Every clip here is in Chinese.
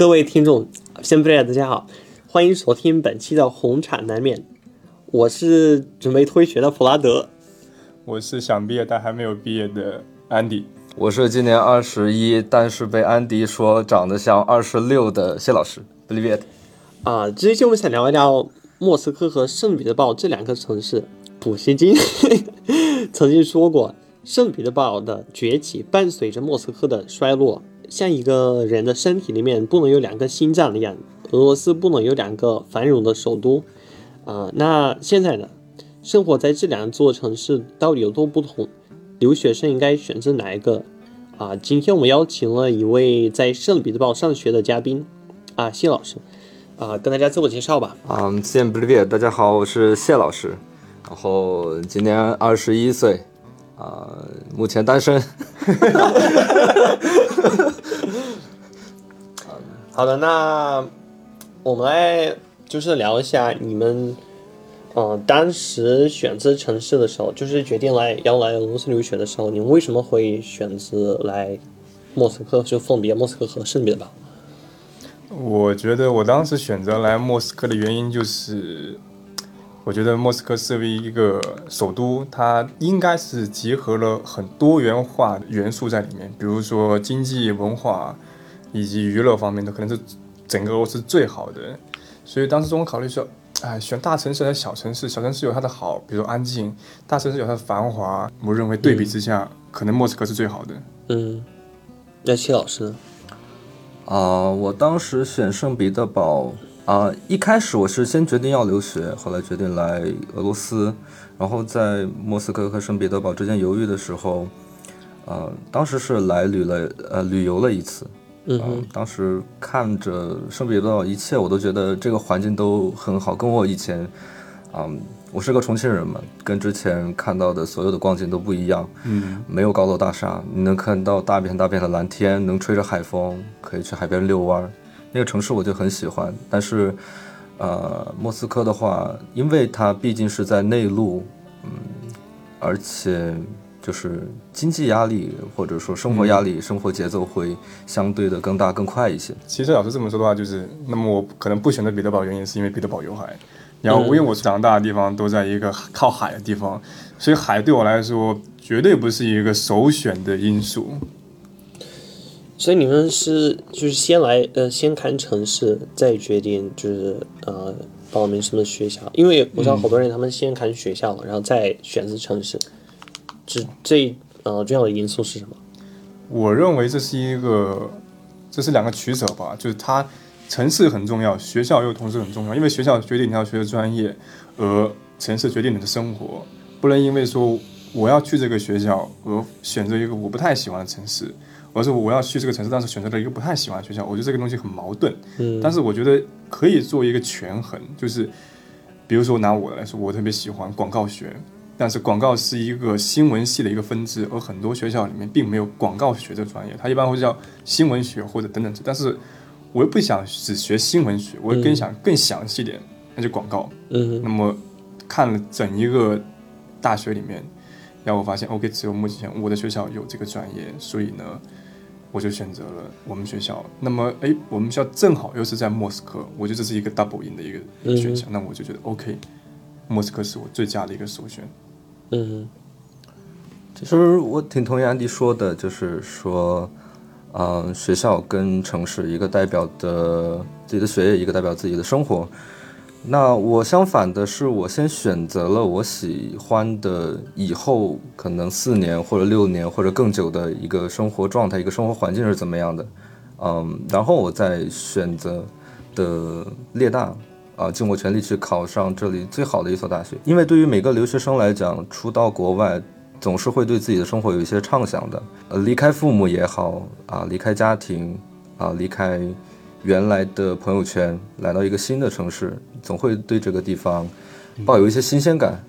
各位听众，先不大家好，欢迎收听本期的红铲难免。我是准备退学的普拉德，我是想毕业但还没有毕业的安迪，我是今年二十一，但是被安迪说长得像二十六的谢老师。b e l i e v it。啊，这期我们想聊一聊莫斯科和圣彼得堡这两个城市。普希金曾经说过，圣彼得堡的崛起伴随着莫斯科的衰落。像一个人的身体里面不能有两个心脏一样，俄罗斯不能有两个繁荣的首都。啊，那现在呢？生活在这两座城市到底有多不同？留学生应该选择哪一个？啊，今天我们邀请了一位在圣彼得堡上学的嘉宾，啊，谢老师，啊，跟大家自我介绍吧。嗯，谢 b l i 大家好，我是谢老师，然后今年二十一岁，啊，目前单身。好的，那我们来就是聊一下你们，嗯，当时选择城市的时候，就是决定来要来俄罗斯留学的时候，你们为什么会选择来莫斯科，就分别莫斯科和圣彼得堡？我觉得我当时选择来莫斯科的原因就是，我觉得莫斯科作为一个首都，它应该是结合了很多元化元素在里面，比如说经济、文化。以及娱乐方面的可能是整个俄罗斯最好的，所以当时中我考虑说，哎，选大城市还是小城市？小城市有它的好，比如安静；大城市有它的繁华。我认为对比之下，可能莫斯科是最好的。嗯，那谢老师呢？啊，我当时选圣彼得堡啊，一开始我是先决定要留学，后来决定来俄罗斯，然后在莫斯科和圣彼得堡之间犹豫的时候，呃，当时是来旅了呃旅游了一次。嗯，当时看着圣彼得堡，一切我都觉得这个环境都很好，跟我以前，嗯，我是个重庆人嘛，跟之前看到的所有的光景都不一样。嗯，没有高楼大厦，你能看到大片大片的蓝天，能吹着海风，可以去海边遛弯儿，那个城市我就很喜欢。但是，呃，莫斯科的话，因为它毕竟是在内陆，嗯，而且。就是经济压力或者说生活压力、生活节奏会相对的更大更快一些。其实老师这么说的话，就是那么我可能不选择彼得堡，原因是因为彼得堡有海。然后因为我长大的地方都在一个靠海的地方，所以海对我来说绝对不是一个首选的因素。所以你们是就是先来呃先看城市，再决定就是呃报名什么学校？因为我知道好多人他们先看学校，然后再选择城市。这这呃重要的因素是什么？我认为这是一个，这是两个取舍吧。就是它城市很重要，学校又同时很重要。因为学校决定你要学的专业，而城市决定你的生活。不能因为说我要去这个学校而选择一个我不太喜欢的城市，而是我要去这个城市，但是选择了一个不太喜欢的学校。我觉得这个东西很矛盾。嗯。但是我觉得可以做一个权衡，就是比如说拿我来说，我特别喜欢广告学。但是广告是一个新闻系的一个分支，而很多学校里面并没有广告学这个专业，它一般会叫新闻学或者等等。但是我又不想只学新闻学，我更想更详细点，那就广告。嗯。那么看了整一个大学里面，然后我发现，OK，只有目前我的学校有这个专业，所以呢，我就选择了我们学校。那么，哎，我们学校正好又是在莫斯科，我觉得这是一个 double in 的一个选项，那我就觉得 OK，莫斯科是我最佳的一个首选。嗯，其实我挺同意安迪说的，就是说，嗯，学校跟城市，一个代表的自己的学业，一个代表自己的生活。那我相反的是，我先选择了我喜欢的，以后可能四年或者六年或者更久的一个生活状态，一个生活环境是怎么样的，嗯，然后我再选择的列大。啊，尽我全力去考上这里最好的一所大学，因为对于每个留学生来讲，初到国外，总是会对自己的生活有一些畅想的。呃，离开父母也好，啊，离开家庭，啊，离开原来的朋友圈，来到一个新的城市，总会对这个地方抱有一些新鲜感。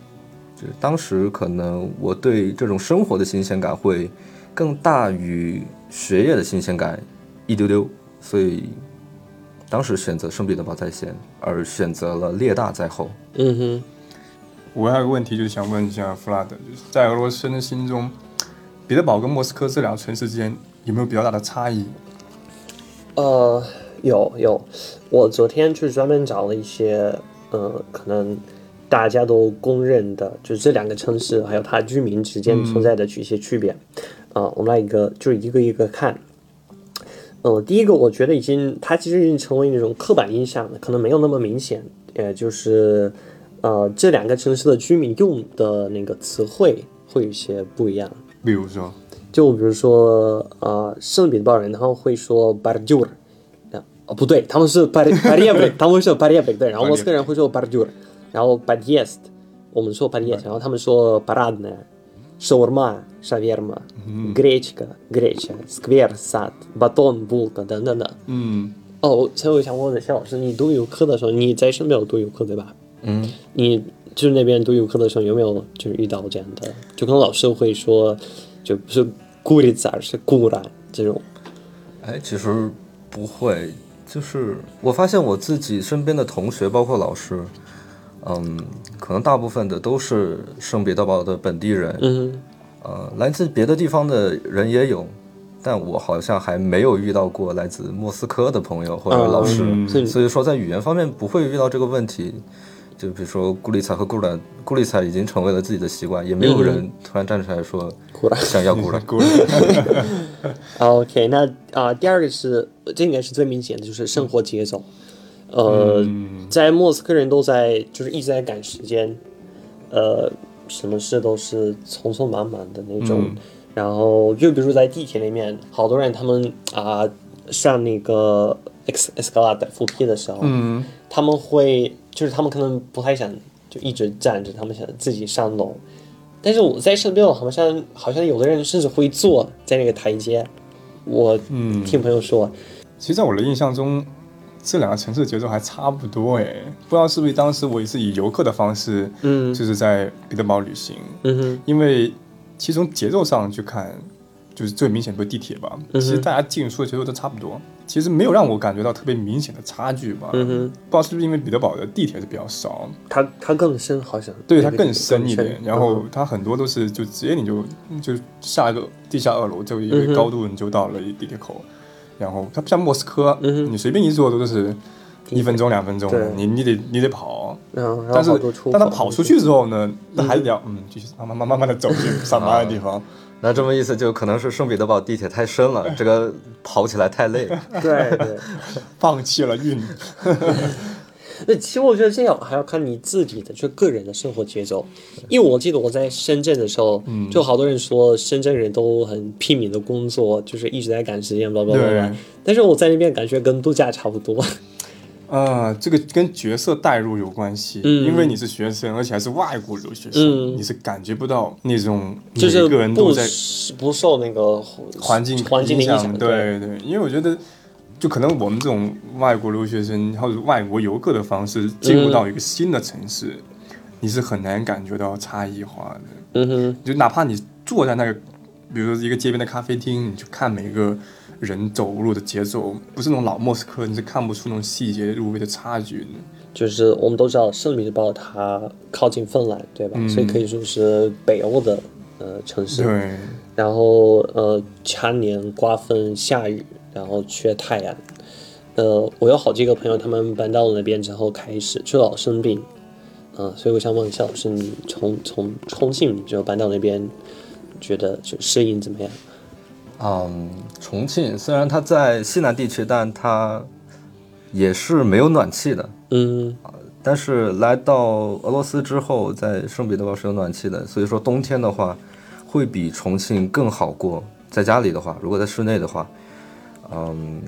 就是当时可能我对这种生活的新鲜感会更大于学业的新鲜感一丢丢，所以。当时选择圣彼得堡在先，而选择了列大在后。嗯哼，我还有个问题，就是想问一下弗拉德，就是在俄罗斯人的心中，彼得堡跟莫斯科这两个城市之间有没有比较大的差异？呃，有有，我昨天去专门找了一些，呃，可能大家都公认的，就是这两个城市还有它居民之间存在的一些区别。啊、我们来一个，就是一个一个看。呃，第一个我觉得已经，它其实已经成为那种刻板印象了，可能没有那么明显。呃，就是呃，这两个城市的居民用的那个词汇会有一些不一样。比如说，就比如说，呃，圣彼得堡人他们会说 b a r j u r 哦不对，他们是 b a r b a r i e v 他们会说 b a r i e v 对，然后莫斯科人会说 b a r j u r 然后 b a d i e s 我们说 b a d i e s 然后他们说 b a r a d n e shawarma、shawarma、grechka、grecha、square、sad、baton、bulka 等等的。嗯，哦，我所以我想问问谢老师，你读游课的时候，你在圣彼得堡读游课对吧？嗯，你就是那边读游课的时候，有没有就是遇到这样的？就可能老师会说，就不是 r i z a 是 r a 这种。哎，其实不会，就是我发现我自己身边的同学，包括老师，嗯，可能大部分的都是圣彼得堡的本地人，嗯呃，来自别的地方的人也有，但我好像还没有遇到过来自莫斯科的朋友或者老师，嗯所以说在语言方面不会遇到这个问题。就比如说古里采和古兰，古里采已经成为了自己的习惯，也没有人突然站出来说想要古兰。OK，那啊、第二个是这应该是最明显的，就是生活节奏。呃，嗯在莫斯科人都在就是一直在赶时间，呃，什么事都是匆匆忙忙的那种。嗯然后就比如说在地铁里面，好多人他们啊、上那个 ex escalator 扶梯的时候，嗯他们会就是他们可能不太想就一直站着，他们想自己上楼。但是我在身边，好像好像有的人甚至会坐在那个台阶。我嗯，听朋友说，其实在我的印象中，这两个城市节奏还差不多哎，不知道是不是当时我也是以游客的方式，嗯。就是在彼得堡旅行，嗯哼，因为其实从节奏上去看，就是最明显不是地铁吧，嗯其实大家进出的节奏都差不多，其实没有让我感觉到特别明显的差距吧。嗯哼，不知道是不是因为彼得堡的地铁是比较少，它它更深，好像。对它更深一点，然后嗯。它很多都是就直接你就就下一个地下二楼就一个高度你就到了地铁口，然后它不像莫斯科，嗯你随便一坐都是一分钟两分钟对，你你得你得跑，嗯然后但是当他跑出去之后呢，那还是得要嗯继续慢慢慢慢慢的走去上班的地方，那这么意思就可能是圣彼得堡地铁太深了，这个跑起来太累。对对。放弃了运。那其实我觉得这样还要看你自己的，就个人的生活节奏。因为我记得我在深圳的时候，嗯就好多人说深圳人都很拼命的工作，就是一直在赶时间 blah blah 对。但是我在那边感觉跟度假差不多。啊，这个跟角色代入有关系，嗯因为你是学生，而且还是外国留学生，嗯你是感觉不到那种就是每个人都不在不受那个环境环境的影响，对对，因为我觉得，就可能我们这种外国留学生或者外国游客的方式进入到一个新的城市，你是很难感觉到差异化的。嗯哼，就哪怕你坐在那个，比如说一个街边的咖啡厅，你去看每个人走路的节奏，不是那种老莫斯科，你是看不出那种细节入微的差距的。就是我们都知道圣彼得堡它靠近芬兰，对吧？所以可以说是北欧的呃城市。对，然后呃，常年刮风下雨，然后缺太阳。呃，我有好几个朋友，他们搬到了那边之后开始就老生病，嗯、所以我想问夏老师，你从从重庆就搬到那边，觉得就适应怎么样？嗯，重庆虽然它在西南地区，但它也是没有暖气的。嗯但是来到俄罗斯之后，在圣彼得堡是有暖气的，所以说冬天的话会比重庆更好过。在家里的话，如果在室内的话，嗯，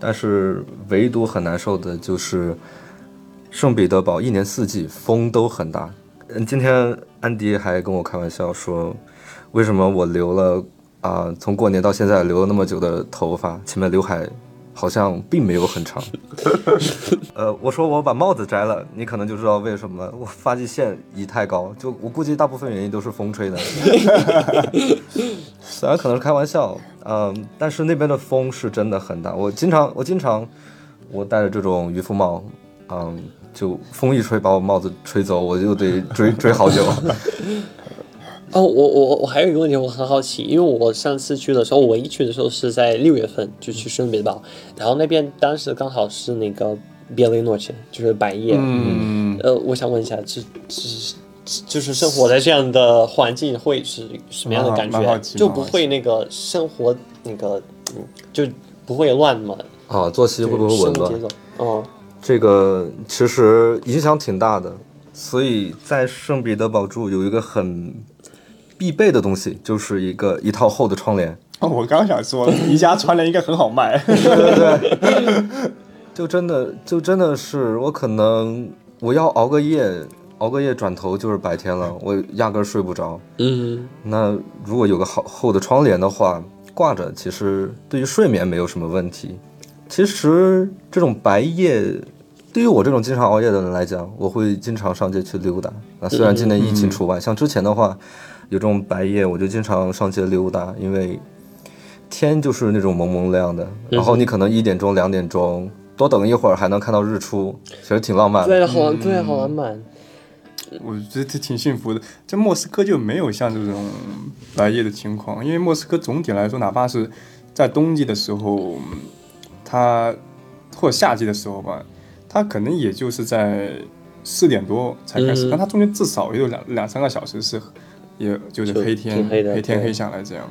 但是唯独很难受的就是圣彼得堡一年四季风都很大。嗯，今天安迪还跟我开玩笑说，为什么我留了啊、从过年到现在留了那么久的头发，前面刘海好像并没有很长。呃，我说我把帽子摘了，你可能就知道为什么了。我发际线移太高，就我估计大部分原因都是风吹的。虽 然可能是开玩笑，嗯、但是那边的风是真的很大。我经常，我经常，我戴着这种渔夫帽，嗯，就风一吹把我帽子吹走，我就得追 追好久。哦，我我我还有一个问题，我很好奇，因为我上次去的时候，我唯一去的时候是在六月份，就去圣彼得堡，然后那边当时刚好是那个别雷诺前，就是百叶。嗯，呃，我想问一下，这这就是生活在这样的环境会是什么样的感觉？就不会那个生活那个嗯，就不会乱吗？啊，作息会不会紊乱节？奏？哦，这个其实影响挺大的，所以在圣彼得堡住有一个很必备的东西，就是一个一套厚的窗帘。哦，我刚想说，宜家窗帘应该很好卖。对对对 就真的就真的是我可能我要熬个夜，熬个夜转头就是白天了，我压根儿睡不着。嗯那如果有个好厚的窗帘的话，挂着其实对于睡眠没有什么问题。其实这种白夜，对于我这种经常熬夜的人来讲，我会经常上街去溜达。那虽然今年疫情除外，像之前的话，有这种白夜，我就经常上街溜达，因为天就是那种蒙蒙亮的，然后你可能一点钟、两点钟多等一会儿还能看到日出，其实挺浪漫的。对，好对，好浪漫。我觉得这挺幸福的。这莫斯科就没有像这种白夜的情况，因为莫斯科总体来说，哪怕是在冬季的时候，嗯它或者夏季的时候吧，它可能也就是在四点多才开始，嗯但它中间至少也有两两三个小时是，也就是黑天挺黑天黑下来这样。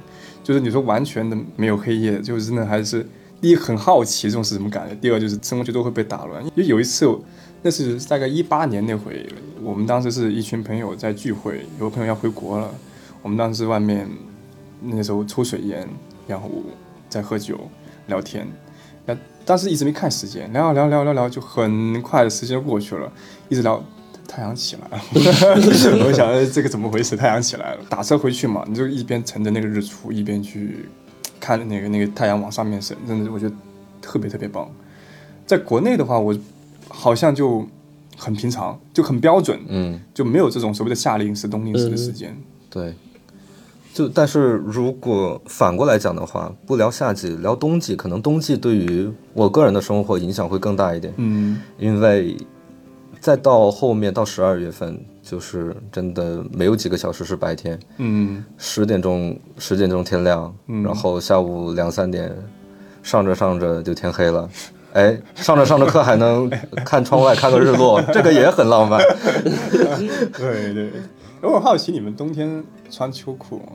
就是你说完全的没有黑夜，就是真的还是第一很好奇这种是什么感觉，第二就是生活节奏会被打乱。因为有一次，那是大概一八年那回，我们当时是一群朋友在聚会，有个朋友要回国了，我们当时外面那时候抽水烟，然后在喝酒聊天，那当时一直没看时间，聊聊聊聊聊，就很快的时间就过去了，一直聊。太阳起来了，我想呃这个怎么回事？太阳起来了，打车回去嘛，你就一边乘着那个日出，一边去看那个那个太阳往上面升，真的是我觉得特别特别棒。在国内的话，我好像就很平常，就很标准，嗯，就没有这种所谓的夏令时、冬令时的时间。对。就但是如果反过来讲的话，不聊夏季，聊冬季，可能冬季对于我个人的生活影响会更大一点。嗯，因为再到后面到十二月份，就是真的没有几个小时是白天，嗯十点钟十点钟天亮，嗯然后下午两三点，上着上着就天黑了。哎，上着上着课还能看窗外看个日落，这个也很浪漫。对对。我很好奇，你们冬天穿秋裤吗？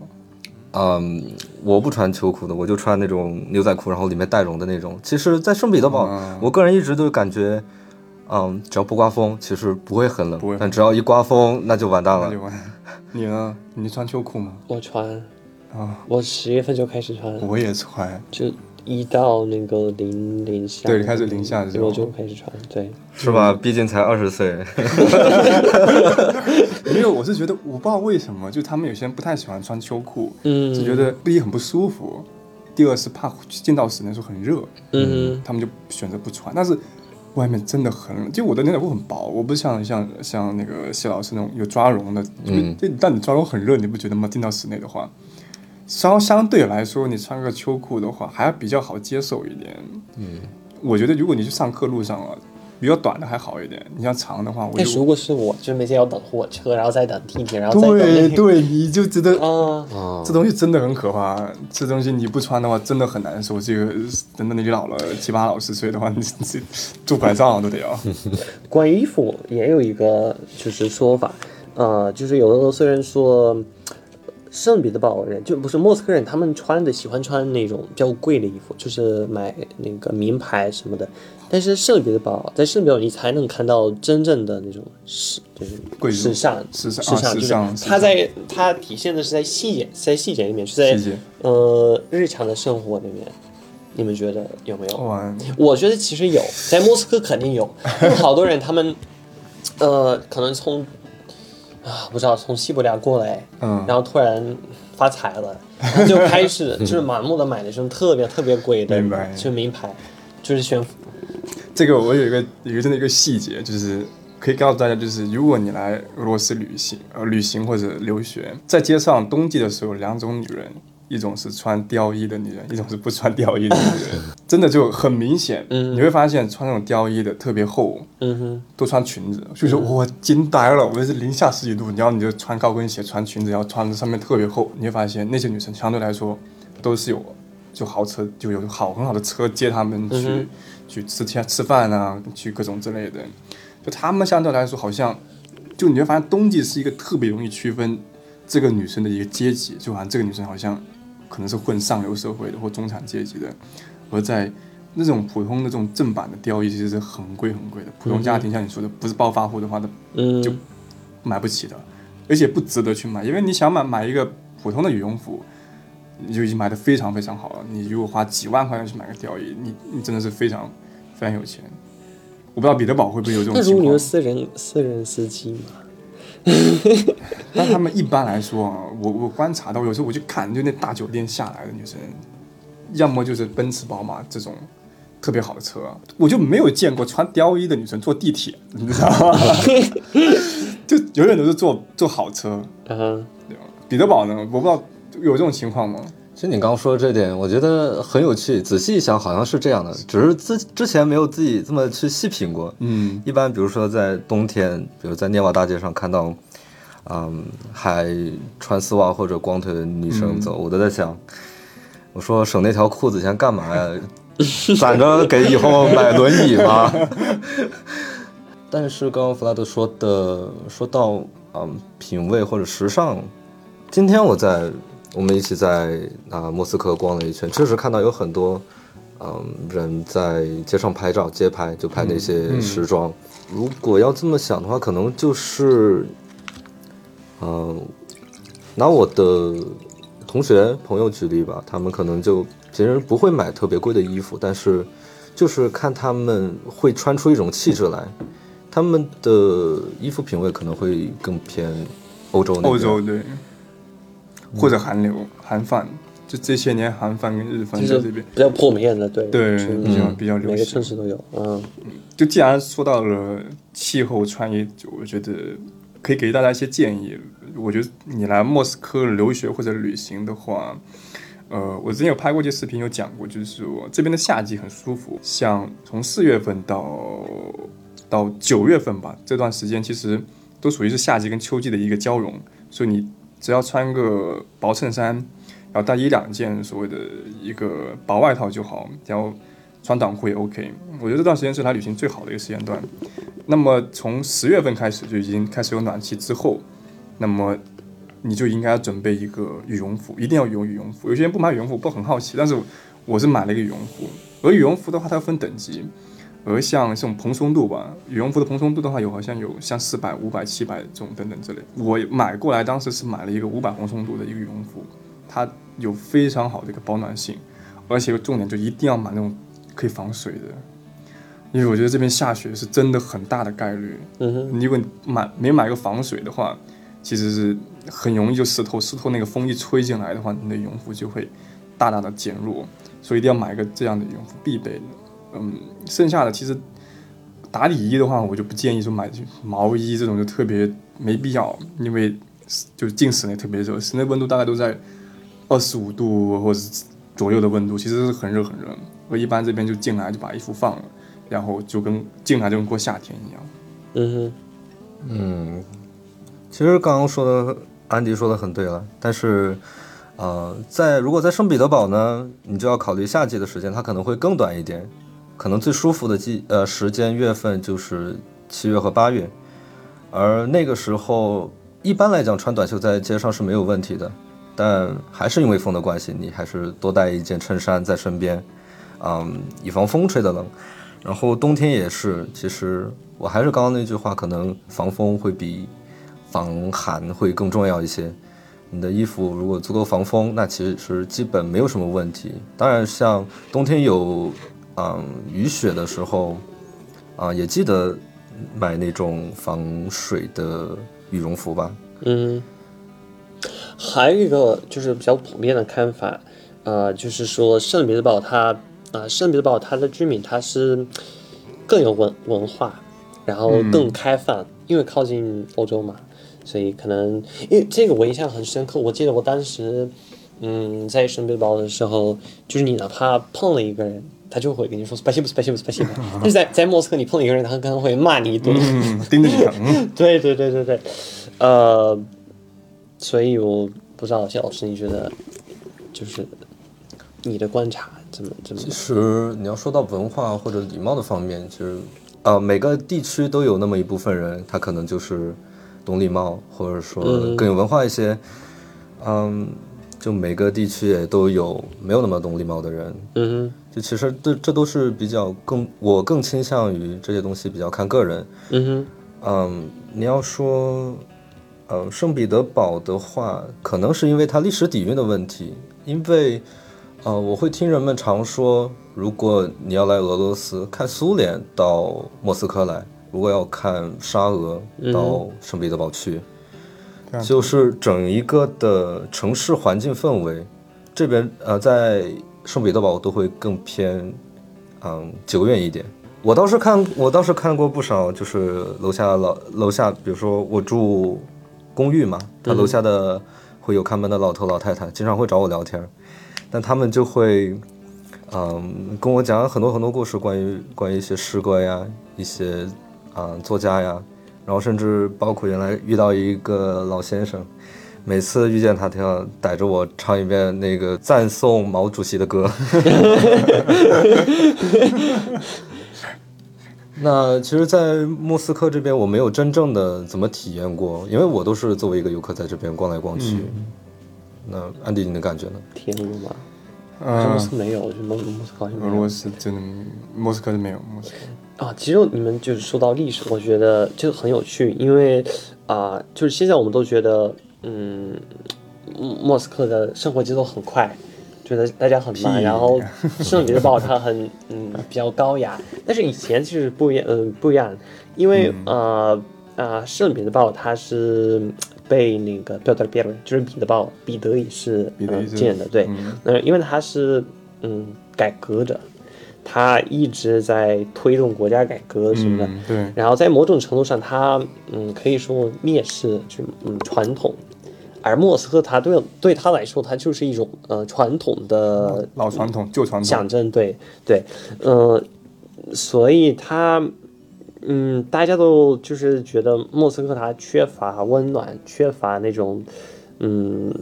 嗯，我不穿秋裤的，我就穿那种牛仔裤，然后里面带绒的那种。其实，在圣彼得堡，嗯我个人一直都感觉，嗯，只要不刮风，其实不会很冷不会。但只要一刮风，那就完蛋了那就。完。你呢？你穿秋裤吗？我穿，啊，我十月份就开始穿，我也穿。就一到那个零零下，对开始零下的时候我就开始穿。对，是吧？毕竟才二十岁。没有，我是觉得我不知道为什么，就他们有些人不太喜欢穿秋裤，嗯，就觉得第一很不舒服，第二是怕进到室内时候很热，嗯他们就选择不穿。但是外面真的很冷，就我的牛仔裤很薄，我不是像像像那个谢老师那种有抓绒的，嗯就就但你抓绒很热，你不觉得吗？进到室内的话，相相对来说，你穿个秋裤的话还比较好接受一点。嗯，我觉得如果你去上课路上啊，比较短的还好一点，你像长的话，我但如果是我，就每天要等火车，然后再等地铁，然后再等那个对对，你就觉得啊，啊这东西真的很可怕，这东西你不穿的话，真的很难受。这个等到你老了七八老十岁的话，你这拄拐杖都得要。关于衣服也有一个就是说法，呃，就是有的时候虽然说，圣彼得堡人就不是莫斯科人，他们穿的喜欢穿那种比较贵的衣服，就是买那个名牌什么的。但是圣彼得堡在圣彼得堡你才能看到真正的那种时，就是时尚，时尚啊时尚，它在它体现的是在细节，在细节里面，是在呃日常的生活里面。你们觉得有没有？我觉得其实有，在莫斯科肯定有，因为好多人他们，呃，可能从啊不知道从西伯利亚过来，嗯然后突然发财了，就开始 就是盲目的买那种特别特别贵的，就是名牌，就是选这个我有一个有一个真的一个细节，就是可以告诉大家，就是如果你来俄罗斯旅行，呃，旅行或者留学，在街上冬季的时候，两种女人，一种是穿貂衣的女人，一种是不穿貂衣的女人，真的就很明显。嗯。你会发现穿那种貂衣的特别厚，嗯哼，都穿裙子，所以说我惊呆了，我是零下十几度，然后你就穿高跟鞋、穿裙子，然后穿的上面特别厚，你会发现那些女生相对来说都是有就豪车，就有好很好的车接她们去、去吃吃吃饭啊，去各种之类的，就他们相对来说好像，就你会发现冬季是一个特别容易区分这个女生的一个阶级，就好像这个女生好像可能是混上流社会的或中产阶级的，而在那种普通的这种正版的貂衣其实是很贵很贵的，普通家庭像你说的不是暴发户的话，他嗯，就买不起的，而且不值得去买，因为你想买买一个普通的羽绒服，你就已经买的非常非常好了。你如果花几万块钱去买个貂衣，你你真的是非常非常有钱。我不知道彼得堡会不会有这种情况那如果你是，私人私人司机嘛，但他们一般来说啊，我我观察到，有时候我去看，就那大酒店下来的女生，要么就是奔驰、宝马这种特别好的车，我就没有见过穿貂衣的女生坐地铁，你知道吗？就永远都是坐坐好车。啊哈，彼得堡呢，我不知道有这种情况吗？其实你刚刚说的这点，我觉得很有趣。仔细一想，好像是这样的，只是之之前没有自己这么去细品过。嗯，一般比如说在冬天，比如在涅瓦大街上看到，嗯，还穿丝袜或者光腿的女生走，我都在想，我说省那条裤子钱干嘛呀？攒着给以后买轮椅吗？但是刚刚弗拉德说的，说到嗯品味或者时尚，今天我在我们一起在啊、莫斯科逛了一圈，确实看到有很多嗯人在街上拍照，街拍就拍那些时装。如果要这么想的话，可能就是嗯、拿我的同学朋友举例吧，他们可能就平时不会买特别贵的衣服，但是就是看他们会穿出一种气质来，他们的衣服品味可能会更偏欧洲那边。欧洲对，或者韩流、韩范，就这些年韩范跟日范就是在这边。比较普遍的，对对比较嗯比较流每个行城市都有，嗯就既然说到了气候穿衣，就我觉得可以给大家一些建议。我觉得你来莫斯科留学或者旅行的话，呃，我之前有拍过一些视频，有讲过，就是说这边的夏季很舒服，像从四月份到到九月份吧，这段时间其实都属于是夏季跟秋季的一个交融，所以你只要穿个薄衬衫，然后带一两件所谓的一个薄外套就好，然后穿短裤也 OK。我觉得这段时间是来旅行最好的一个时间段。那么从十月份开始就已经开始有暖气之后，那么你就应该要准备一个羽绒服，一定要有羽绒服。有些人不买羽绒服，不很好奇，但是我是买了一个羽绒服。而羽绒服的话，它分等级，而像这种蓬松度吧，羽绒服的蓬松度的话，有好像有像四百、五百、七百这种等等之类。我买过来当时是买了一个五百蓬松度的一个羽绒服，它有非常好的一个保暖性，而且重点就一定要买那种可以防水的，因为我觉得这边下雪是真的很大的概率。嗯哼，你如果买没买个防水的话，其实是很容易就湿透，湿透那个风一吹进来的话，你的羽绒服就会大大的减弱，所以一定要买一个这样的羽绒服必备的。嗯，剩下的其实打底衣的话，我就不建议说买毛衣这种就特别没必要，因为就是进室内特别热，室内温度大概都在二十五度或者左右的温度，其实是很热很热。我一般这边就进来就把衣服放了，然后就跟进来就跟过夏天一样。嗯哼，嗯，其实刚刚说的安迪说的很对了，但是，呃，在如果在圣彼得堡呢，你就要考虑夏季的时间，它可能会更短一点，可能最舒服的季呃时间月份就是七月和八月，而那个时候一般来讲穿短袖在街上是没有问题的，但还是因为风的关系，你还是多带一件衬衫在身边，嗯，以防风吹的冷。然后冬天也是，其实我还是刚刚那句话，可能防风会比防寒会更重要一些。你的衣服如果足够防风，那其实基本没有什么问题。当然，像冬天有嗯雨雪的时候，啊、也记得买那种防水的羽绒服吧。嗯，还有一个就是比较普遍的看法，呃，就是说圣彼得堡它啊、圣彼得堡它的居民它是更有文文化，然后更开放，因为靠近欧洲嘛，所以可能因为这个我印象很深刻，我记得我当时嗯，在圣彼得堡的时候，就是你哪怕碰了一个人，他就会跟你说不行不行不行不行但是在在莫斯科你碰到一个人他可能会骂你一顿盯着你 对对对对对。呃所以我不知道谢老师你觉得就是你的观察怎么怎么其实你要说到文化或者礼貌的方面其实呃每个地区都有那么一部分人他可能就是懂礼貌或者说更有文化一些。嗯就每个地区也都有没有那么懂礼貌的人。嗯哼就其实这这都是比较更我更倾向于这些东西比较看个人。嗯哼嗯，你要说，呃，圣彼得堡的话，可能是因为它历史底蕴的问题，因为，呃，我会听人们常说，如果你要来俄罗斯看苏联，到莫斯科来；如果要看沙俄，到圣彼得堡去，就是整一个的城市环境氛围，这边呃，在圣彼得堡都会更偏，嗯，久远一点。我倒是看，我倒是看过不少，就是楼下老楼下，比如说我住公寓嘛，他楼下的会有看门的老头老太太，经常会找我聊天，但他们就会，嗯，跟我讲很多很多故事，关于关于一些诗歌呀，一些啊、作家呀，然后甚至包括原来遇到一个老先生，每次遇见他，他要逮着我唱一遍那个赞颂毛主席的歌。那其实，在莫斯科这边，我没有真正的怎么体验过，因为我都是作为一个游客在这边逛来逛去。那安迪，你的感觉呢？体验过吗？莫嗯，斯没有，就莫莫斯科没有俄罗斯真的莫斯科是没有，莫斯科啊。其实你们就是说到历史，我觉得这个很有趣，因为啊、就是现在我们都觉得，嗯，莫莫斯科的生活节奏很快，觉得大家很慢，然后 圣彼得堡它很嗯比较高雅，但是以前其实不一样，嗯、不一样，因为、呃啊圣彼得堡它是被那个 e t r 就是彼得堡彼得也是呃彼得一世建的，对，嗯那因为它是嗯改革者，他一直在推动国家改革什么的。嗯，对，然后在某种程度上，他嗯可以说蔑视就嗯传统，而莫斯科它对对他来说，他就是一种呃传统的老传统，旧传统，象征，对对，呃，所以他嗯大家都就是觉得莫斯科它缺乏温暖，缺乏那种嗯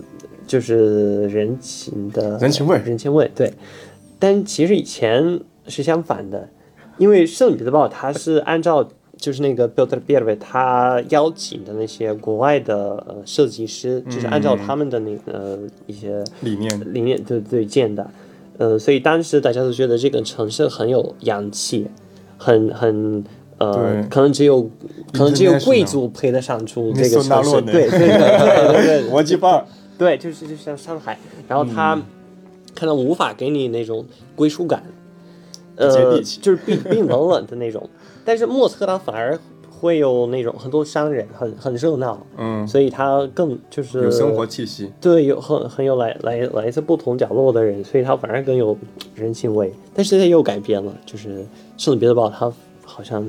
就是人情的人情味人情味，对。但其实以前是相反的，因为圣彼得堡它是按照就是那个 b i l d e r b e r 他邀请的那些国外的呃设计师，就是按照他们的那个、呃一些理念，理念对对建的，呃，所以当时大家都觉得这个城市很有洋气，很很呃，可能只有可能只有贵族配得上出这个城市，洛对对对对对对。国际范儿，对，就是就像上海，然后他嗯。可能无法给你那种归属感，呃，就是冰冰冷冷的那种。但是莫斯科它反而会有那种很多商人，很很热闹，嗯，所以它更就是有生活气息，对，有很很有来来来自不同角落的人，所以它反而更有人情味。但是它又改变了，就是圣彼得堡它好像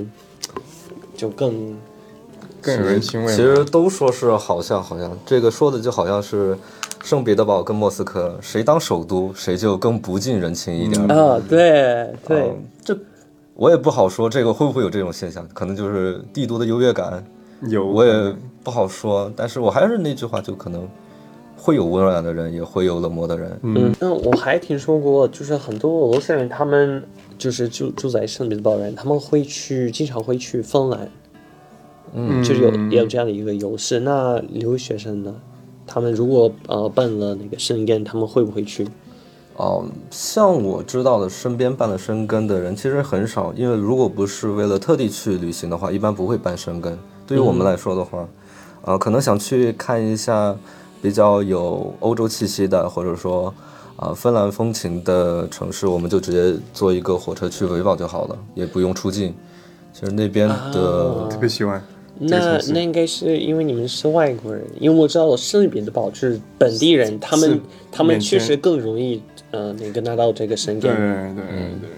就更更有人情味。其实都说是好像好像，这个说的就好像是圣彼得堡跟莫斯科，谁当首都谁就更不近人情一点儿。啊，对对。嗯这我也不好说，这个会不会有这种现象？可能就是帝都的优越感，有，我也不好说。但是我还是那句话，就可能会有温暖的人，也会有冷漠的人。嗯，那我还听说过，就是很多俄罗斯人，他们就是住住在圣彼得堡人，他们会去，经常会去芬兰，嗯，就是有也有这样的一个优势。那留学生呢，他们如果呃办了那个申根，他们会不会去？哦，像我知道的，身边办了申根的人其实很少，因为如果不是为了特地去旅行的话，一般不会办申根。对于我们来说的话，呃，可能想去看一下比较有欧洲气息的，或者说啊、芬兰风情的城市，我们就直接坐一个火车去维堡就好了，也不用出境。其实那边的、啊特别喜欢。这个那那应该是因为你们是外国人，因为我知道圣彼得堡就是本地人，他们他们确实更容易呃那个拿到这个申对根。对对对，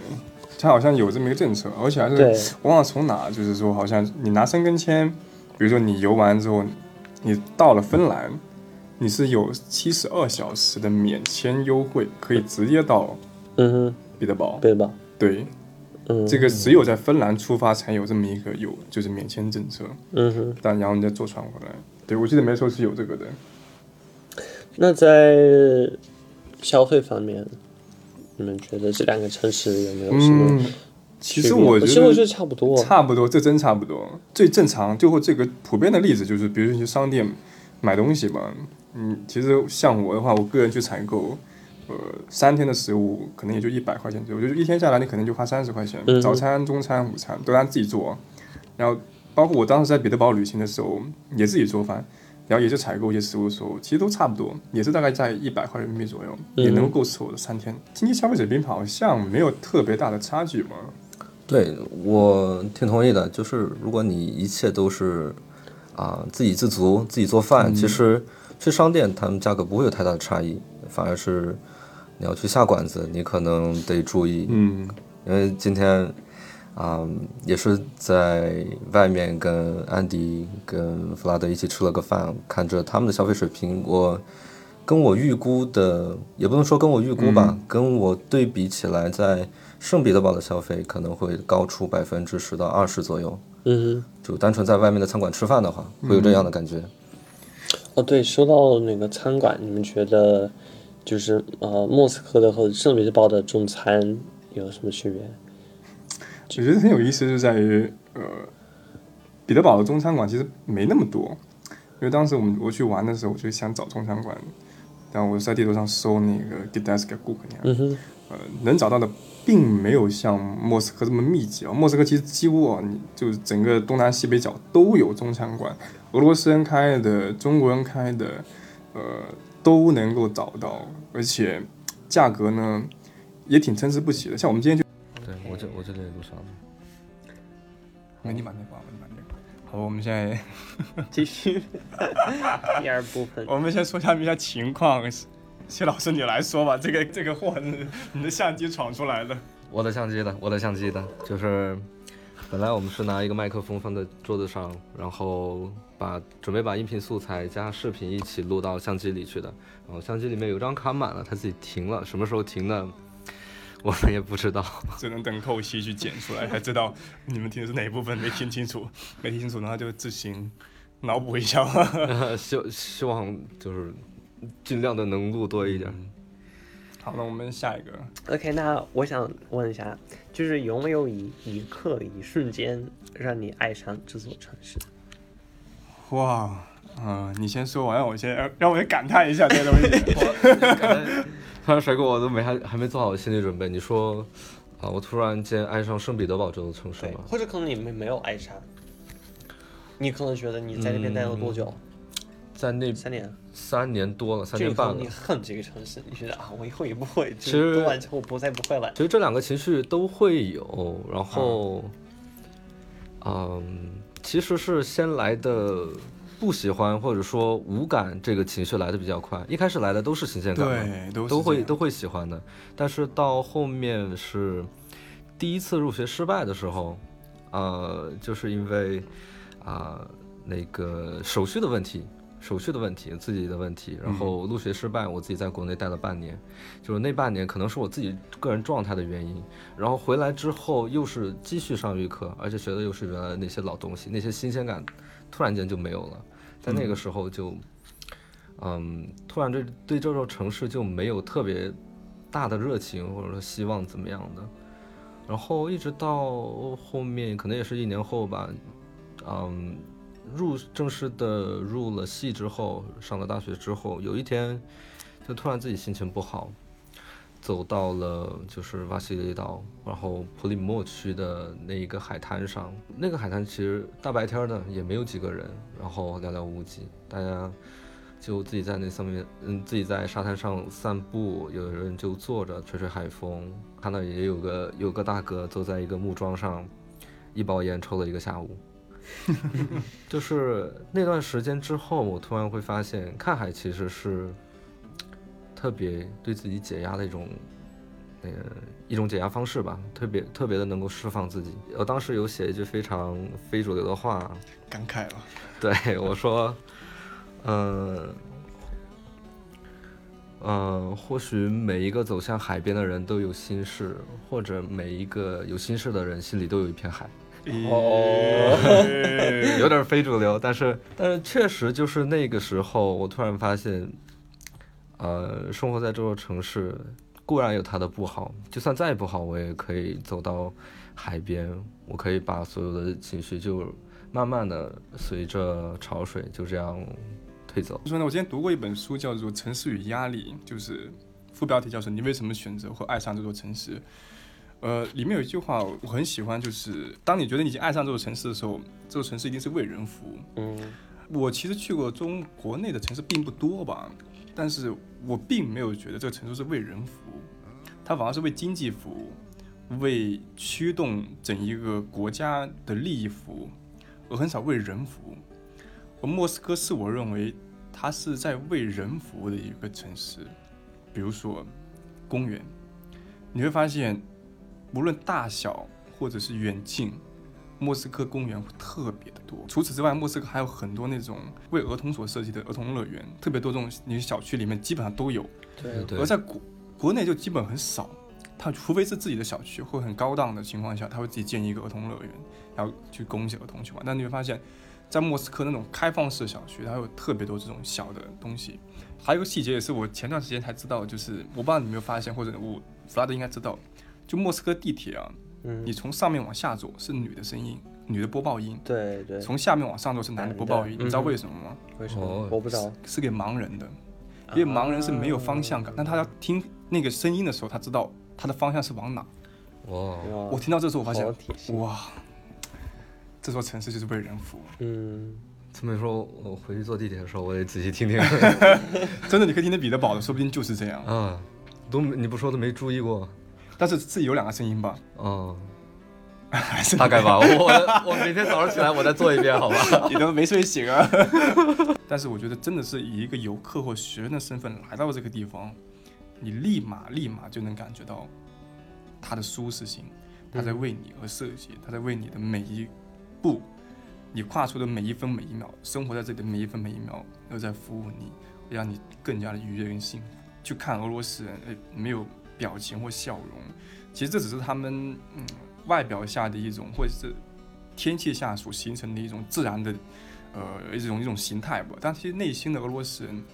他好像有这么一个政策，而且还是我忘了从哪，就是说好像你拿申根签，比如说你游完之后，你到了芬兰，你是有七十二小时的免签优惠，可以直接到嗯哼，彼得堡。彼得堡？对，嗯，这个只有在芬兰出发才有这么一个有就是免签政策，嗯哼，但然后你再坐船回来。对，我记得没错是有这个的。那在消费方面，你们觉得这两个城市有没有什么嗯，其实我觉得差不多。差不多，这真差不多。最正常，最后这个普遍的例子就是，比如说你去商店买东西吧，嗯，其实像我的话，我个人去采购，呃，三天的食物可能也就一百块钱左右，就是一天下来你可能就花三十块钱，嗯早餐、中餐、午餐都让自己做，然后包括我当时在彼得堡旅行的时候也自己做饭。然后也是采购一些食物的时候，其实都差不多，也是大概在一百块人民币左右，也能够够吃我的三天。经济消费水平好像没有特别大的差距嘛。对我挺同意的，就是如果你一切都是啊、自给自足，自己做饭，其实去商店他们价格不会有太大的差异，反而是你要去下馆子，你可能得注意，嗯，因为今天啊、也是在外面跟安迪跟弗拉德一起吃了个饭，看着他们的消费水平，我跟我预估的也不能说跟我预估吧，跟我对比起来，在圣彼得堡的消费可能会高出百分之十到二十左右。嗯哼，就单纯在外面的餐馆吃饭的话，会有这样的感觉。哦对，说到那个餐馆，你们觉得就是呃莫斯科的和圣彼得堡的中餐有什么区别？我觉得很有意思，就在于呃，彼得堡的中餐馆其实没那么多，因为当时我们我去玩的时候，我就想找中餐馆，然后我在地图上搜那个 g d a s k g 那样，嗯，呃，能找到的并没有像莫斯科这么密集啊。莫斯科其实几乎啊，你就是整个东南西北角都有中餐馆，俄罗斯人开的、中国人开的，呃，都能够找到，而且价格呢也挺参差不齐的。像我们今天就。对我这我这里也录上了。那你把那挂，你把那个。好，我们现在 继续 第二部分。我们先说一下一下情况。谢老师，你来说吧，这个这个货是你的相机闯出来的。我的相机的，我的相机的，就是本来我们是拿一个麦克风放在桌子上，然后把准备把音频素材加视频一起录到相机里去的。然后相机里面有张卡满了，它自己停了，什么时候停的，我们也不知道。只能等后期去剪出来才知道你们听的是哪一部分，没听清楚，没听清楚，的话就自行脑补一下吧。希希望就是尽量的能录多一点。好，那我们下一个。OK，那我想问一下，就是有没有一一刻、一瞬间让你爱上这座城市？哇，嗯、你先说完，让我先让让我先感叹一下这个东西。突然甩给我都没还还没做好心理准备。你说啊，我突然间爱上圣彼得堡这座城市对吗，？或者可能你没没有爱上，你可能觉得你在那边待了多久？在那三年，三年多了，三年半了你。恨这个城市，你觉得啊，我以后也不会，其实完之后不再不会了。其实这两个情绪都会有，然后，嗯，其实是先来的不喜欢或者说无感这个情绪来的比较快，一开始来的都是新鲜感，对，都会都会喜欢的，但是到后面是第一次入学失败的时候，呃，就是因为啊、那个手续的问题。手续的问题，自己的问题，然后入学失败，我自己在国内待了半年，就是那半年可能是我自己个人状态的原因，然后回来之后又是继续上预科，而且学的又是原来那些老东西，那些新鲜感突然间就没有了，在那个时候就，嗯，突然对对这座城市就没有特别大的热情或者说希望怎么样的，然后一直到后面可能也是一年后吧，嗯，入正式的入了戏之后，上了大学之后，有一天就突然自己心情不好，走到了就是瓦西里岛，然后普里莫区的那一个海滩上。那个海滩其实大白天的也没有几个人，然后寥寥无几，大家就自己在那上面，嗯，自己在沙滩上散步，有人就坐着吹吹海风，看到也有个有个大哥坐在一个木桩上，一包烟抽了一个下午。就是那段时间之后，我突然会发现，看海其实是特别对自己解压的一种，呃，一种解压方式吧，特别特别的能够释放自己。我当时有写一句非常非主流的话，感慨了。对我说，嗯、嗯，或许每一个走向海边的人都有心事，或者每一个有心事的人心里都有一片海。哦，有点非主流，但是但是确实就是那个时候，我突然发现，呃，生活在这座城市固然有它的不好，就算再不好，我也可以走到海边，我可以把所有的情绪就慢慢的随着潮水就这样退走。说呢，我今天读过一本书，叫做《城市与压力》，就是副标题叫做“你为什么选择或爱上这座城市”。呃，里面有一句话我很喜欢，就是当你觉得你已经爱上这座城市的时候，这座城市一定是为人服务。嗯我其实去过中国内的城市并不多吧，但是我并没有觉得这个城市是为人服务，它反而是为经济服务，为驱动整一个国家的利益服务，而很少为人服务。而莫斯科是我认为它是在为人服务的一个城市，比如说公园，你会发现，无论大小或者是远近，莫斯科公园会特别的多。除此之外，莫斯科还有很多那种为儿童所设计的儿童乐园，特别多这种你小区里面基本上都有。对对而在国国内就基本很少，它除非是自己的小区或很高档的情况下，他会自己建一个儿童乐园，然后去供一些儿童去玩。但你会发现，在莫斯科那种开放式小区，它有特别多这种小的东西。还有一个细节也是我前段时间才知道，就是我不知道你有没有发现，或者我弗拉德应该知道，就莫斯科地铁啊，嗯你从上面往下走是女的声音，女的播报音；对对，从下面往上走是男的播报音。你知道嗯为什么吗？为什么哦我不知道？是给盲人的，因为盲人是没有方向感，但他要听那个声音的时候，他知道他的方向是往哪。哇，我听到这时候，我发现哇，这座城市就是为人服务。嗯，这么说，我回去坐地铁的时候，我得仔细听听。真的，你可以听听彼得堡的，说不定就是这样。嗯，都你不说都没注意过。但是自己有两个声音吧，嗯，还是大概吧。我我我明天早上起来我再做一遍，好吧？你都没睡醒啊。但是我觉得真的是以一个游客或学生的身份来到这个地方，你立马立马就能感觉到它的舒适性，它在为你而设计，它在为你的每一步，你跨出的每一分每一秒，生活在这里的每一分每一秒，都在服务你，让你更加的愉悦跟幸福。去看俄罗斯人，哎，没有表情或笑容，其实这只是他们嗯外表下的一种，或者是天气下所形成的一种自然的，呃，一种一种形态吧。但其实内心的俄罗斯人，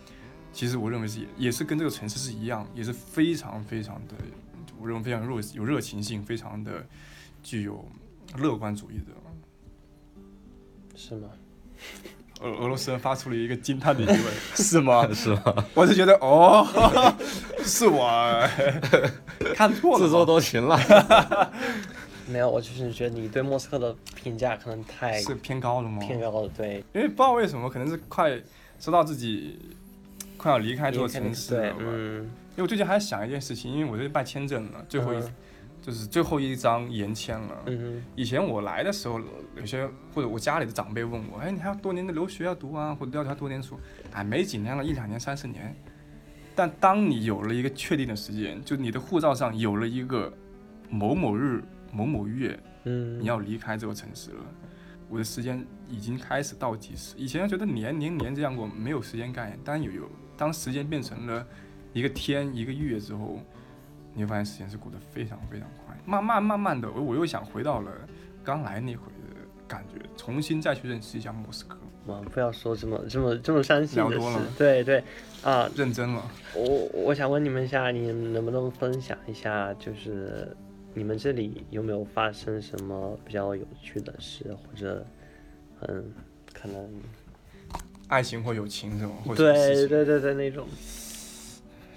其实我认为是也也是跟这个城市是一样，也是非常非常的，我认为非常热有热情性，非常的具有乐观主义的。是吗？俄俄罗斯人发出了一个惊叹的疑问：是吗？是吗？我是觉得哦，是我 看错了，自作多情了。没有，我就是觉得你对莫斯科的评价可能太是偏高了吗？偏高了，对，因为不知道为什么，可能是快知道自己快要离开这座城市了吧。对，嗯，因为我最近还在想一件事情，因为我最近办签证了，最后一、嗯就是最后一张延签了。嗯以前我来的时候，有些或者我家里的长辈问我，哎，你还有多年的留学要读啊，或者要他多年书？哎，没几年了，一两年、三四年。但当你有了一个确定的时间，就你的护照上有了一个某某日、某某月，嗯，你要离开这个城市了，我的时间已经开始倒计时。以前觉得年年年这样过，没有时间概念，但有有当时间变成了一个天一个月之后，你会发现时间是过得非常非常快。慢慢慢慢的，我我又想回到了刚来那会的感觉，重新再去认识一下莫斯科。哇，不要说这么这么这么伤心的事对对，啊，认真了，我我想问你们一下，你能不能分享一下，就是你们这里有没有发生什么比较有趣的事，或者嗯，可能爱情或友情这种，对对对对那种，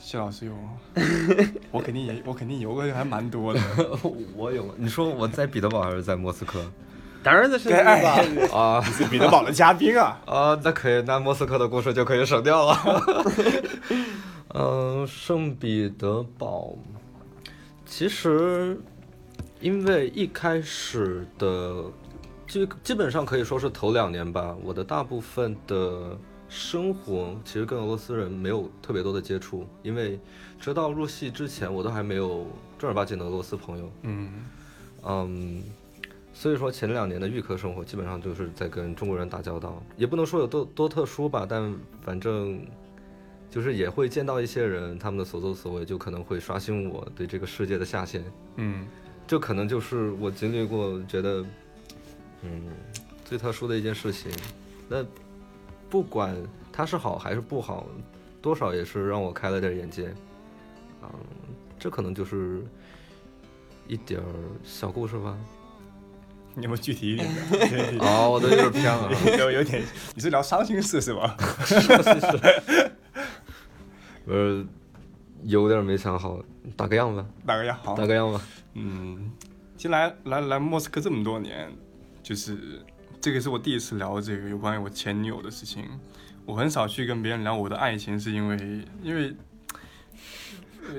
谢老师有吗？我肯定也，我肯定有，我还蛮多的。我有，你说我在彼得堡还是在莫斯科？当然在深圳吧，啊是彼得堡的嘉宾啊！啊，那可以，那莫斯科的故事就可以省掉了。嗯，圣彼得堡，其实因为一开始的基基本上可以说是头两年吧，我的大部分的生活其实跟俄罗斯人没有特别多的接触，因为直到入戏之前，我都还没有正儿八经的俄罗斯朋友。嗯，嗯，所以说前两年的预科生活基本上就是在跟中国人打交道，也不能说有多多特殊吧，但反正就是也会见到一些人，他们的所作所为就可能会刷新我对这个世界的下限。嗯这可能就是我经历过觉得，嗯，最特殊的一件事情。那不管它是好还是不好，多少也是让我开了点眼界。嗯，这可能就是一点儿小故事吧。你们具体一点的？具体一点哦，我都有点偏了。有有点，你是聊伤心事是吧？呃，有点没想好，打个样吧，打个样好打。个样吧。嗯，其实来来来莫斯科这么多年，就是这个是我第一次聊这个有关于我前女友的事情。我很少去跟别人聊我的爱情，是因为因为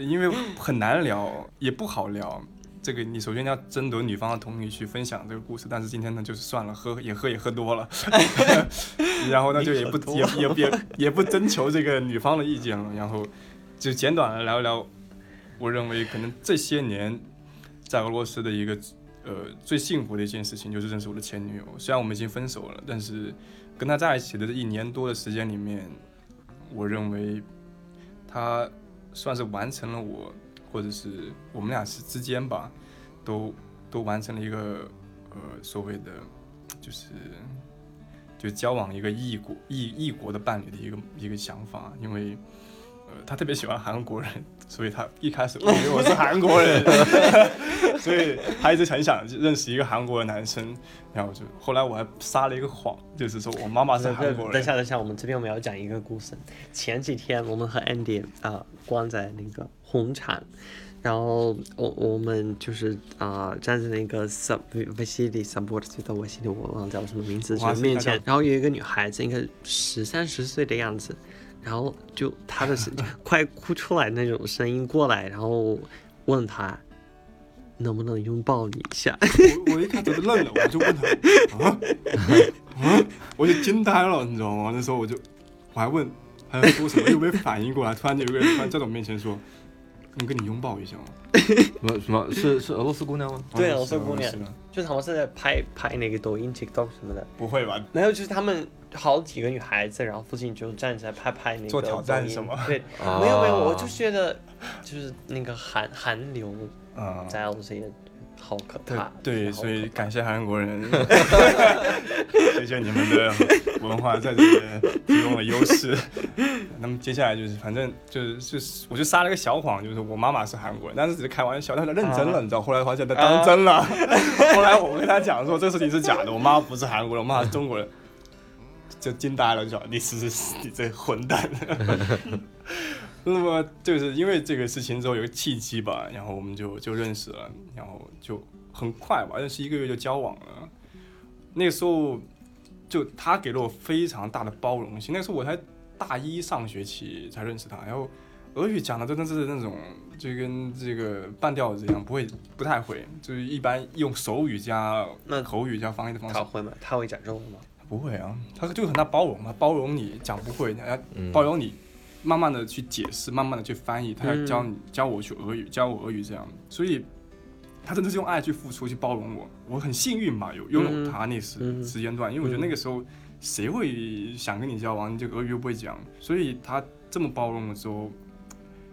因为很难聊，也不好聊。这个你首先要征得女方的同意去分享这个故事，但是今天呢，就是算了，喝也喝也喝多了，然后呢就也不也也也也不征求这个女方的意见了，然后就简短的聊一聊，我认为可能这些年在俄罗斯的一个呃最幸福的一件事情，就是认识我的前女友。虽然我们已经分手了，但是跟她在一起的这一年多的时间里面，我认为她算是完成了我，或者是我们俩是之间吧，都都完成了一个呃所谓的就是就交往一个异国异异国的伴侣的一个一个想法，因为。呃，他特别喜欢韩国人，所以他一开始误以为我是韩国人，所以他一直很想认识一个韩国的男生，然后就后来我还撒了一个谎，就是说我妈妈是韩国人。等一下，等一下，我们这边我们要讲一个故事。前几天我们和 Andy 啊、逛在那个红场，然后我我们就是啊、站在那个 sub Vasily s u b o r t 的 Vasily 我忘了叫什么名字，哇就是面，前然后有一个女孩子，应该十三十岁的样子，然后就他的声快哭出来那种声音过来，然后问他能不能拥抱你一下。我我一开始就愣了，我就问他啊啊，我就惊呆了，你知道吗？那时候我就我还问还要说什么，又没反应过来，突然就有个人突然在我面前说。能跟你拥抱一下吗？什么什么是是俄罗斯姑娘吗？对哦俄罗斯姑娘是的就是他们是在拍拍那个抖音、TikTok 什么的，不会吧？没有，就是他们好几个女孩子，然后附近就站起来拍拍那个做挑战抖音。是吗对，啊。没有没有，我就觉得就是那个韩韩流啊、在俄罗斯也好可对怕。对，好所以感谢韩国人，谢谢你们的文化在这边提供了优势。那么接下来就是，反正就是就是，我就撒了个小谎，就是我妈妈是韩国人，但是只是开玩笑，但是认真了，你知道？后来发现她当真了。后来我跟她讲说这事情是假的，我妈不是韩国人，我妈是中国人，就惊呆了，就说你是你这混蛋。那么就是因为这个事情之后有个契机吧，然后我们就就认识了，然后就很快吧，认识一个月就交往了。那个时候就他给了我非常大的包容性，那时候我才大一上学期才认识他，然后俄语讲的真的是那种就跟这个半吊子一样，不会不太会，就是一般用手语加那口语加方言的方式他。会吗？他会讲中文吗？不会啊，他就很大包容嘛，包容你讲不会，包容你，慢慢的去解释，慢慢的去翻译，他要嗯教你、教我去俄语，教我俄语这样，所以他真的是用爱去付出，去包容我，我很幸运吧，有拥有他那时、嗯时间段，因为我觉得那个时候谁会想跟你交往，你这个俄语又不会讲，所以他这么包容的时候，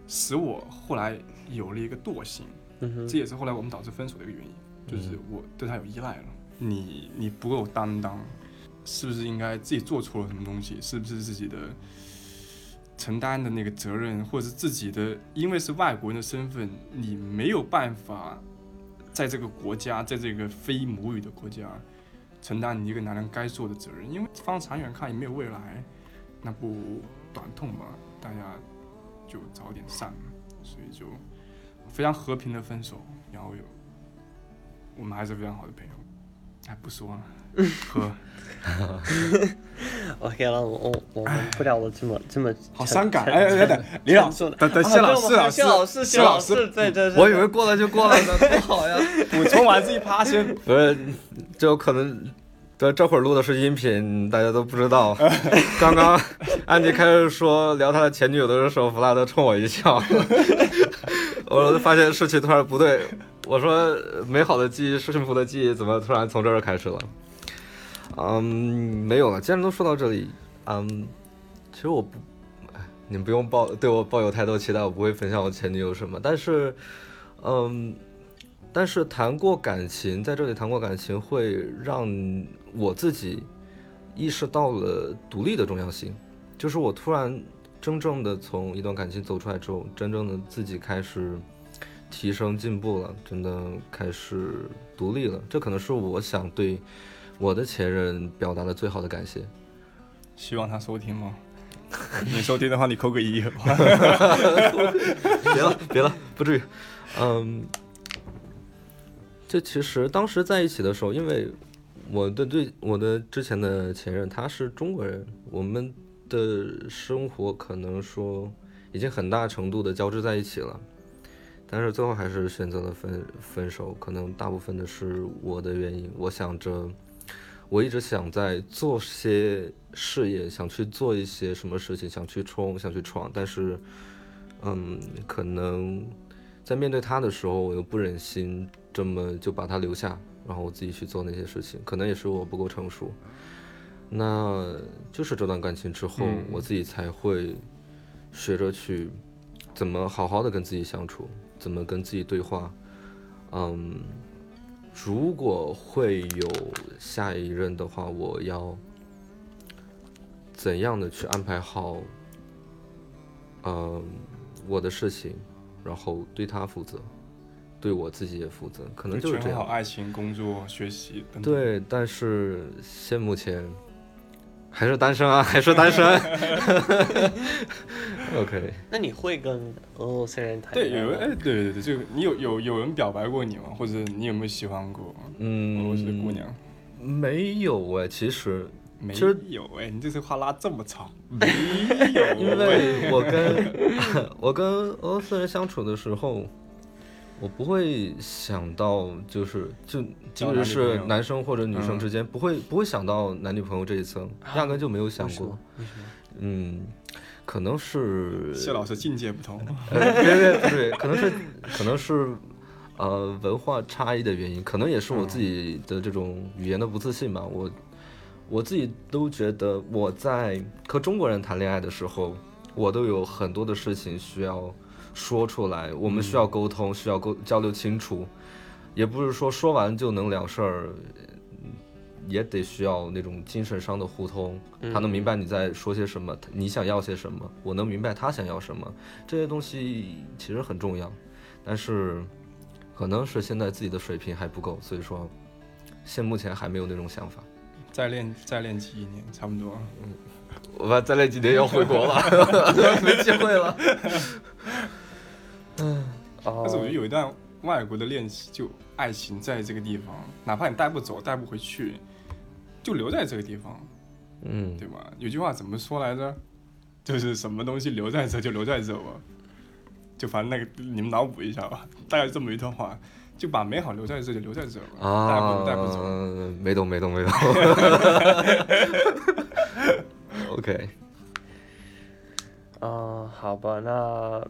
使我后来有了一个惰性。嗯这也是后来我们导致分手的一个原因，就是我对他有依赖了。你你不够担当，是不是应该自己做错了什么东西？是不是自己的承担的那个责任，或者是自己的，因为是外国人的身份，你没有办法在这个国家，在这个非母语的国家承担你一个男人该做的责任，因为放长远看也没有未来，那不短痛吧？大家就早点散，所以就非常和平的分手，然后有我们还是非常好的朋友，哎，不说了，喝，OK 了，我我我们不聊了这么这么好伤感，哎，等等，李老师，等等，啊谢老师，谢老师，谢老老师对对对，我以为过了就过了呢，多好呀！补充完自己趴先，不是，就有可能，这这会儿录的是音频，大家都不知道。刚刚安迪开始说聊他的前女友的时候，弗拉德冲我一笑，我发现事情突然不对。我说美好的记忆、幸福的记忆，怎么突然从这儿开始了？嗯，没有了。既然都说到这里，嗯，其实我不，哎，你不用抱对我抱有太多期待，我不会分享我前女友什么。但是，嗯，但是谈过感情，在这里谈过感情，会让我自己意识到了独立的重要性。就是我突然真正的从一段感情走出来之后，真正的自己开始提升进步了，真的开始独立了。这可能是我想对我的前任表达了最好的感谢。希望他收听吗？你收听的话，你扣个一。别了，别了，不至于。嗯，这其实当时在一起的时候，因为我的对我的之前的前任他是中国人，我们的生活可能说已经很大程度的交织在一起了，但是最后还是选择了分分手。可能大部分的是我的原因。我想着，我一直想在做些事业，想去做一些什么事情，想去冲，想去闯，但是，嗯，可能。在面对他的时候，我又不忍心这么就把他留下，然后我自己去做那些事情，可能也是我不够成熟。那就是这段感情之后，我自己才会学着去怎么好好的跟自己相处，怎么跟自己对话。嗯，如果会有下一任的话，我要怎样的去安排好？嗯，我的事情。然后对他负责，对我自己也负责，可能就是这样。爱情、工作、学习等等。对，但是现目前还是单身啊，还是单身。OK。那你会跟俄罗斯人谈？对，有哎，对对对，就你有有有人表白过你吗？或者你有没有喜欢过俄罗斯的姑娘？没有哎，其实。没有哎，你这次话拉这么长，没有。因为我跟我跟俄罗斯人相处的时候，我不会想到就是就即使是男生或者女生之间，不会不会想到男女朋友这一层，压根就没有想过。嗯，可能是谢老师境界不同。对对对，可能是可能是呃文化差异的原因，可能也是我自己的这种语言的不自信吧。我。我自己都觉得，我在和中国人谈恋爱的时候，我都有很多的事情需要说出来，我们需要沟通，需要沟交流清楚，也不是说说完就能了事儿，也得需要那种精神上的互通，他能明白你在说些什么，你想要些什么，我能明白他想要什么，这些东西其实很重要，但是可能是现在自己的水平还不够，所以说现目前还没有那种想法。再练再练几年，差不多。嗯，我怕再练几年要回国了，没机会了。嗯，但是我觉得有一段外国的练习，就爱情在这个地方，哪怕你带不走、带不回去，就留在这个地方。嗯，对吧？有句话怎么说来着？就是什么东西留在这就留在这吧。就反正那个你们脑补一下吧，大概这么一段话。就把美好留在这，就留在这吧，带不带不走。没懂，没懂，没懂。OK。嗯，好吧，那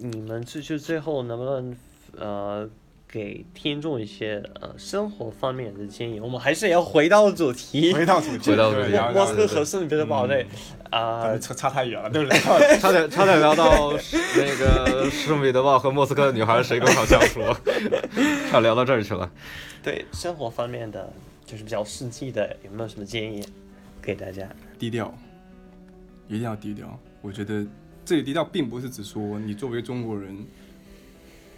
你们这就最后能不能呃？给听众一些呃生活方面的建议，我们还是要回到主题，回到主题，回到主题。莫斯科和圣彼得堡对啊，差差太远了，对不对？差点差点聊到那个圣彼得堡和莫斯科的女孩谁更好相处，差聊到这儿去了。对生活方面的就是比较实际的，有没有什么建议给大家？低调，一定要低调。我觉得这里低调并不是指说你作为中国人。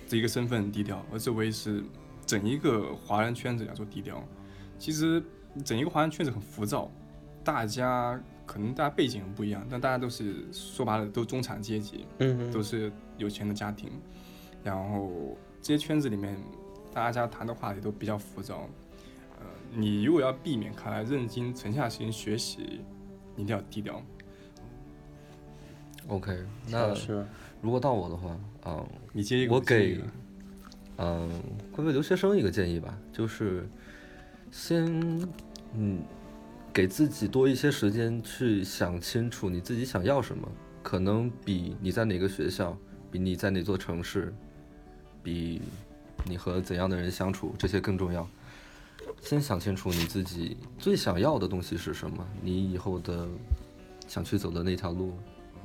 这一个身份低调，而是为是整一个华人圈子来说低调。其实整一个华人圈子很浮躁，大家可能大家背景不一样，但大家都是说白了都中产阶级，嗯，都是有钱的家庭。然后这些圈子里面，大家谈的话题都比较浮躁。呃，你如果要避免看来认真沉下心学习，一定要低调。OK，那是如果到我的话。嗯，你建议我给，嗯，各位留学生一个建议吧，就是先，嗯，给自己多一些时间去想清楚你自己想要什么，可能比你在哪个学校，比你在哪座城市，比你和怎样的人相处这些更重要。先想清楚你自己最想要的东西是什么，你以后的想去走的那条路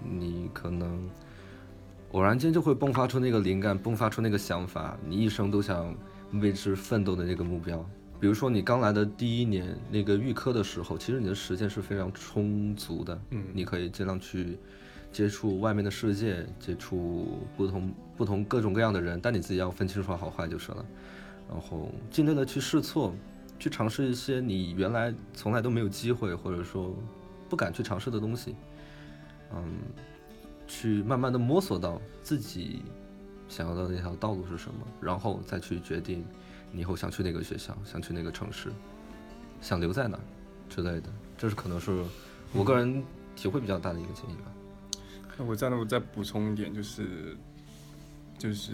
你可能偶然间就会迸发出那个灵感，迸发出那个想法，你一生都想为之奋斗的那个目标。比如说你刚来的第一年那个预科的时候，其实你的时间是非常充足的，嗯你可以尽量去接触外面的世界，接触不同不同各种各样的人，但你自己要分清楚好坏就是了。然后尽量的去试错，去尝试一些你原来从来都没有机会或者说不敢去尝试的东西，嗯，去慢慢的摸索到自己想要的那条道路是什么，然后再去决定你以后想去哪个学校，想去哪个城市，想留在哪儿之类的。这是可能是我个人体会比较大的一个建议吧。那我再我再补充一点，就是就是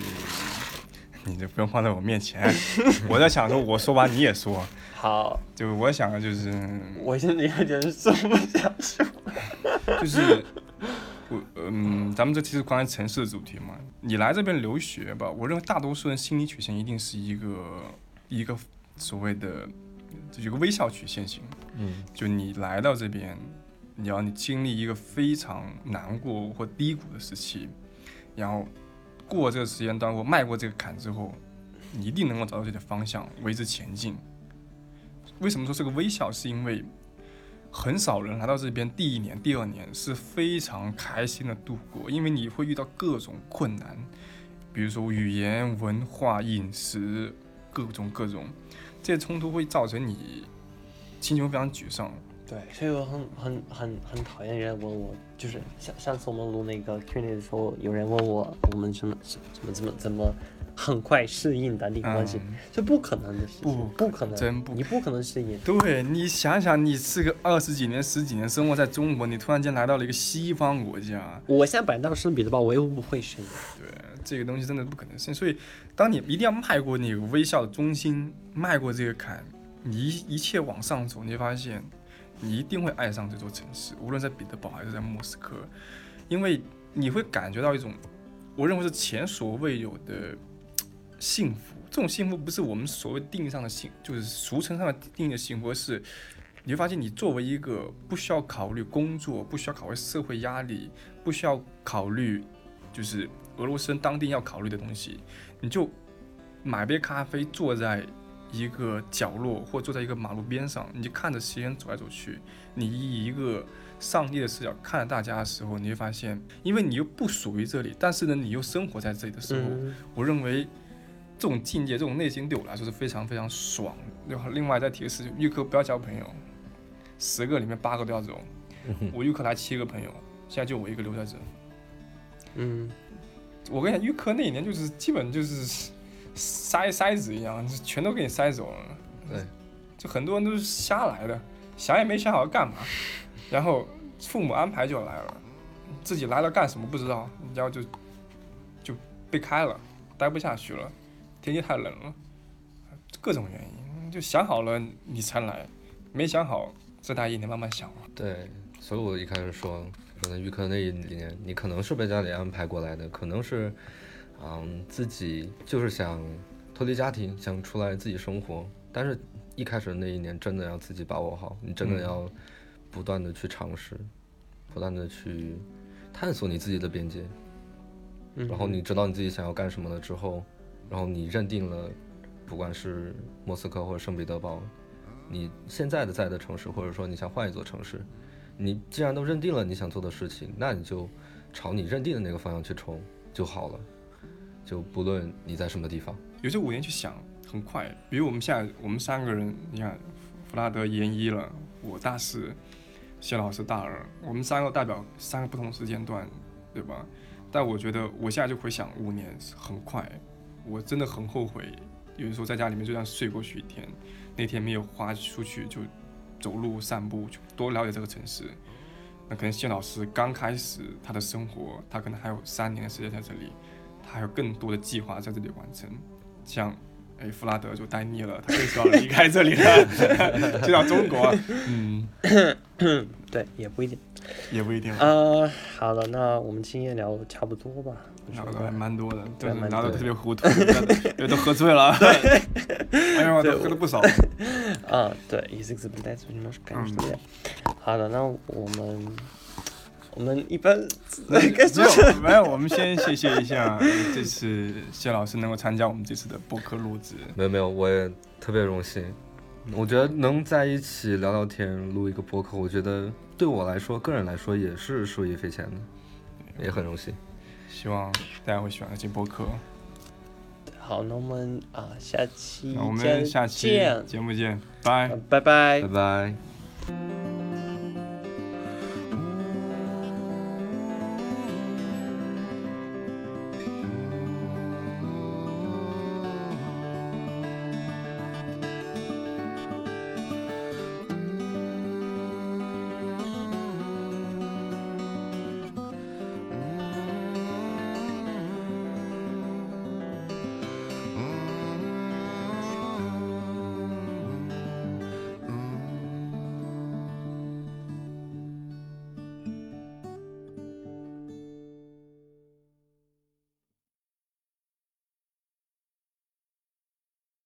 你就不用放在我面前，我在想说，我说完你也说，好，就我想的就是我现在有点说不下去。就是我嗯，咱们这其实关于城市的主题嘛。你来这边留学吧，我认为大多数人心理曲线一定是一个一个所谓的就有个微笑曲线型。嗯就你来到这边，你要你经历一个非常难过或低谷的时期，然后过这个时间段或迈过这个坎之后，你一定能够找到自己的方向，为之前进。为什么说这个微笑？是因为很少人来到这边第一年、第二年是非常开心的度过，因为你会遇到各种困难，比如说语言、文化、饮食，各种各种，这些冲突会造成你心情非常沮丧。对，所以我很很很很讨厌人问我，就是上上次我们录那个 Q&A 的时候，有人问我我们怎么怎么怎么怎么很快适应当地关系，嗯这不可能的事情，不不可能，真不你不可能适应。对你想想，你是个二十几年、十几年生活在中国，你突然间来到了一个西方国家，我现在本来到圣彼得堡，我又不会适应。对这个东西真的不可能是。所以，当你一定要迈过那个微笑的中心，迈过这个坎，你一一切往上走，你会发现，你一定会爱上这座城市，无论在彼得堡还是在莫斯科，因为你会感觉到一种，我认为是前所未有的幸福。这种幸福不是我们所谓定义上的幸，就是俗称上的定义的幸福，而是你会发现，你作为一个不需要考虑工作、不需要考虑社会压力、不需要考虑就是俄罗斯人当地要考虑的东西，你就买杯咖啡，坐在一个角落或坐在一个马路边上，你就看着行人走来走去，你以一个上帝的视角看着大家的时候，你会发现，因为你又不属于这里，但是呢，你又生活在这里的时候，嗯，我认为这种境界、这种内心对我来说是非常非常爽的。另外再提个事情，预科不要交朋友，十个里面八个都要走。我预科来七个朋友，现在就我一个留在这。嗯，我跟你讲，预科那一年就是基本就是筛筛子一样，就全都给你塞走了。对，就很多人都是瞎来的，想也没想好要干嘛，然后父母安排就来了，自己来了干什么不知道，然后就就被开了，待不下去了，天气太冷了，各种原因，就想好了你才来，没想好再待一年慢慢想嘛。对，所以我一开始说，可能预科那一年，你可能是被家里安排过来的，可能是，嗯，自己就是想脱离家庭，想出来自己生活，但是一开始那一年真的要自己把握好，你真的嗯。要不断的去尝试，不断的去探索你自己的边界，嗯。然后你知道你自己想要干什么了之后，然后你认定了，不管是莫斯科或者圣彼得堡，你现在的在的城市，或者说你想换一座城市，你既然都认定了你想做的事情，那你就朝你认定的那个方向去冲就好了，就不论你在什么地方。有这五年去想很快，比如我们现在我们三个人，你看弗拉德研一了，我大四，谢老师大二，我们三个代表三个不同时间段，对吧？但我觉得我现在就回想五年很快，我真的很后悔，有的时候在家里面就这样睡过去一天，那天没有花出去就走路散步，就多了解这个城市。那可能谢老师刚开始他的生活，他可能还有三年的时间在这里，他还有更多的计划在这里完成，像。哎，弗拉德就待腻了，他更需要离开这里了，去到中国。嗯，对，也不一定，也不一定。呃，好了，那我们今天聊的差不多吧，聊的还蛮多的，对，对聊的特别糊涂，对都喝醉了，哎呦，我都喝了不少。啊，对，一次次不带出去，那是干什么？好的，那我们。我们一般没有没有，我们先谢谢一下 这次谢老师能够参加我们这次的播客录制。没有没有，我也特别荣幸。我觉得能在一起聊聊天，录一个播客，我觉得对我来说，个人来说也是受益匪浅的，也很荣幸。希望大家会喜欢这期播客。好，那我们啊，下期我们下期见，节目见，拜。拜拜拜。拜。